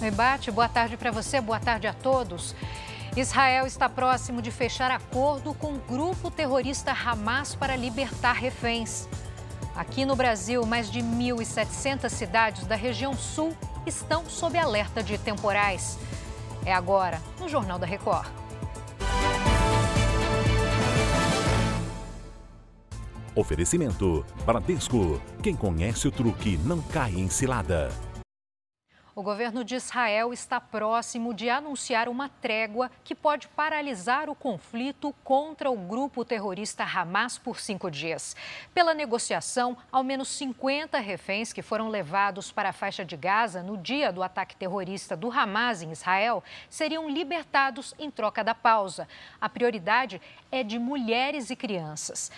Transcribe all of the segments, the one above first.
Rebate, boa tarde para você, boa tarde a todos. Israel está próximo de fechar acordo com o grupo terrorista Hamas para libertar reféns. Aqui no Brasil, mais de 1.700 cidades da região sul estão sob alerta de temporais. É agora, no Jornal da Record. Oferecimento: Bradesco. Quem conhece o truque não cai em cilada. O governo de Israel está próximo de anunciar uma trégua que pode paralisar o conflito contra o grupo terrorista Hamas por cinco dias. Pela negociação, ao menos 50 reféns que foram levados para a faixa de Gaza no dia do ataque terrorista do Hamas em Israel seriam libertados em troca da pausa. A prioridade é de mulheres e crianças.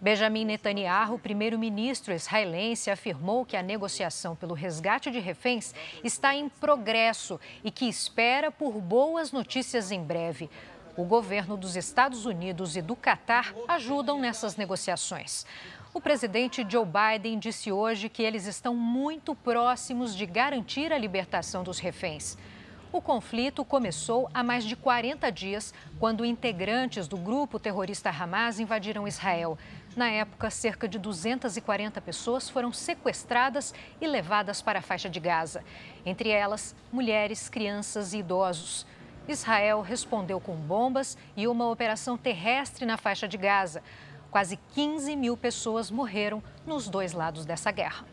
Benjamin Netanyahu, primeiro-ministro israelense, afirmou que a negociação pelo resgate de reféns está em progresso e que espera por boas notícias em breve. O governo dos Estados Unidos e do Catar ajudam nessas negociações. O presidente Joe Biden disse hoje que eles estão muito próximos de garantir a libertação dos reféns. O conflito começou há mais de 40 dias, quando integrantes do grupo terrorista Hamas invadiram Israel. Na época, cerca de 240 pessoas foram sequestradas e levadas para a faixa de Gaza. Entre elas, mulheres, crianças e idosos. Israel respondeu com bombas e uma operação terrestre na faixa de Gaza. Quase 15 mil pessoas morreram nos dois lados dessa guerra.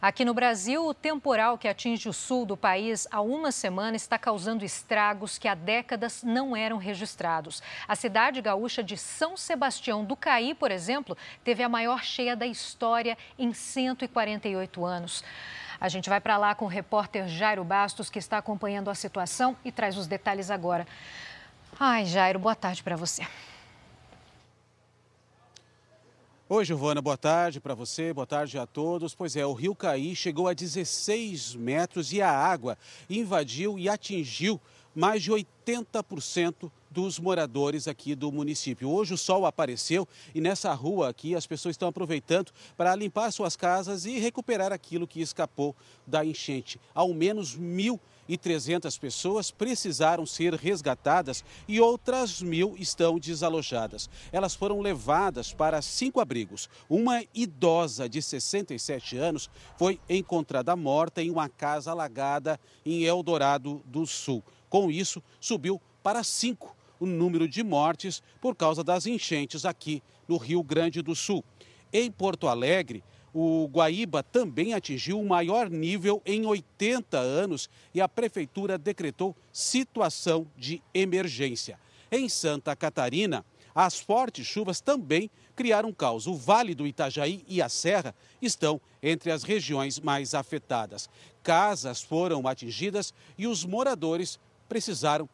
Aqui no Brasil, o temporal que atinge o sul do país há uma semana está causando estragos que há décadas não eram registrados. A cidade gaúcha de São Sebastião do Caí, por exemplo, teve a maior cheia da história em 148 anos. A gente vai para lá com o repórter Jairo Bastos, que está acompanhando a situação e traz os detalhes agora. Ai, Jairo, boa tarde para você. Oi, Giovana, boa tarde para você, boa tarde a todos. Pois é, o rio Caí chegou a 16 metros e a água invadiu e atingiu mais de 80% dos moradores aqui do município. Hoje o sol apareceu e nessa rua aqui as pessoas estão aproveitando para limpar suas casas e recuperar aquilo que escapou da enchente. Ao menos mil e 300 pessoas precisaram ser resgatadas e outras mil estão desalojadas. Elas foram levadas para cinco abrigos. Uma idosa de 67 anos foi encontrada morta em uma casa alagada em Eldorado do Sul. Com isso, subiu para cinco o número de mortes por causa das enchentes aqui no Rio Grande do Sul. Em Porto Alegre, o Guaíba também atingiu o maior nível em 80 anos e a prefeitura decretou situação de emergência. Em Santa Catarina, as fortes chuvas também criaram caos. O Vale do Itajaí e a Serra estão entre as regiões mais afetadas. Casas foram atingidas e os moradores precisaram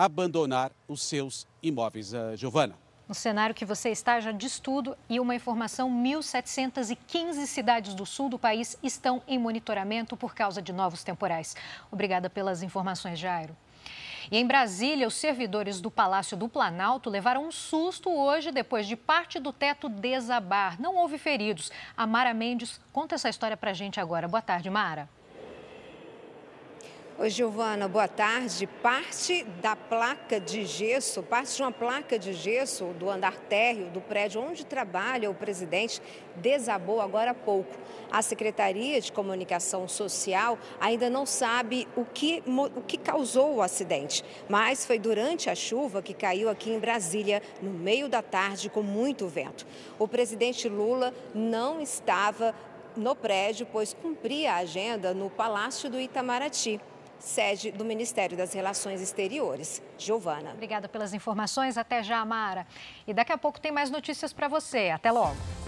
abandonar os seus imóveis. Uh, Giovana. No cenário que você está, já diz tudo e uma informação: 1.715 cidades do sul do país estão em monitoramento por causa de novos temporais. Obrigada pelas informações, Jairo. E em Brasília, os servidores do Palácio do Planalto levaram um susto hoje depois de parte do teto desabar. Não houve feridos. A Mara Mendes conta essa história para gente agora. Boa tarde, Mara. Oi, Giovana, boa tarde. Parte da placa de gesso, parte de uma placa de gesso do andar térreo do prédio onde trabalha o presidente desabou agora há pouco. A Secretaria de Comunicação Social ainda não sabe o que, o que causou o acidente, mas foi durante a chuva que caiu aqui em Brasília, no meio da tarde, com muito vento. O presidente Lula não estava no prédio, pois cumpria a agenda no Palácio do Itamaraty sede do Ministério das Relações Exteriores. Giovana. Obrigada pelas informações. Até já, Mara. E daqui a pouco tem mais notícias para você. Até logo.